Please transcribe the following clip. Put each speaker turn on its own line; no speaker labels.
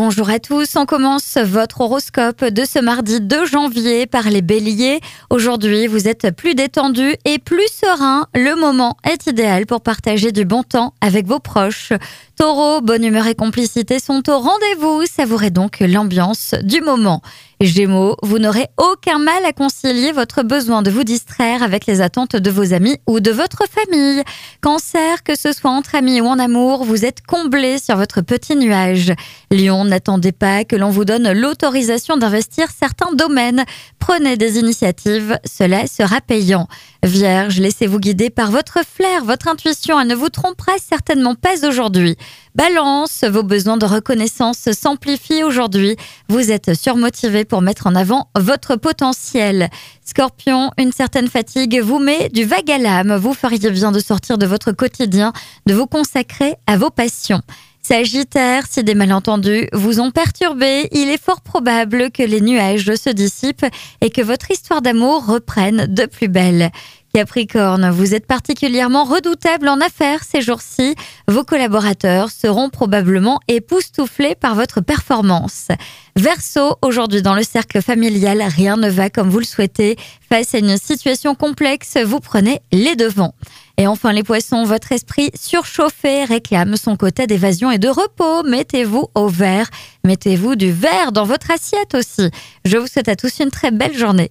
Bonjour à tous, on commence votre horoscope de ce mardi 2 janvier par les béliers. Aujourd'hui, vous êtes plus détendu et plus serein. Le moment est idéal pour partager du bon temps avec vos proches. Taureau, bonne humeur et complicité sont au rendez-vous. Savourez donc l'ambiance du moment. Gémeaux, vous n'aurez aucun mal à concilier votre besoin de vous distraire avec les attentes de vos amis ou de votre famille. Cancer, que ce soit entre amis ou en amour, vous êtes comblé sur votre petit nuage. Lion, n'attendez pas que l'on vous donne l'autorisation d'investir certains domaines. Prenez des initiatives, cela sera payant. Vierge, laissez-vous guider par votre flair, votre intuition, elle ne vous trompera certainement pas aujourd'hui. Balance, vos besoins de reconnaissance s'amplifient aujourd'hui. Vous êtes surmotivé pour mettre en avant votre potentiel. Scorpion, une certaine fatigue vous met du vague à l'âme. Vous feriez bien de sortir de votre quotidien, de vous consacrer à vos passions. Sagittaire, si des malentendus vous ont perturbé, il est fort probable que les nuages se dissipent et que votre histoire d'amour reprenne de plus belle. Capricorne, vous êtes particulièrement redoutable en affaires ces jours-ci. Vos collaborateurs seront probablement époustouflés par votre performance. Verseau, aujourd'hui dans le cercle familial, rien ne va comme vous le souhaitez. Face à une situation complexe, vous prenez les devants. Et enfin les poissons, votre esprit surchauffé réclame son quota d'évasion et de repos. Mettez-vous au vert. Mettez-vous du verre dans votre assiette aussi. Je vous souhaite à tous une très belle journée.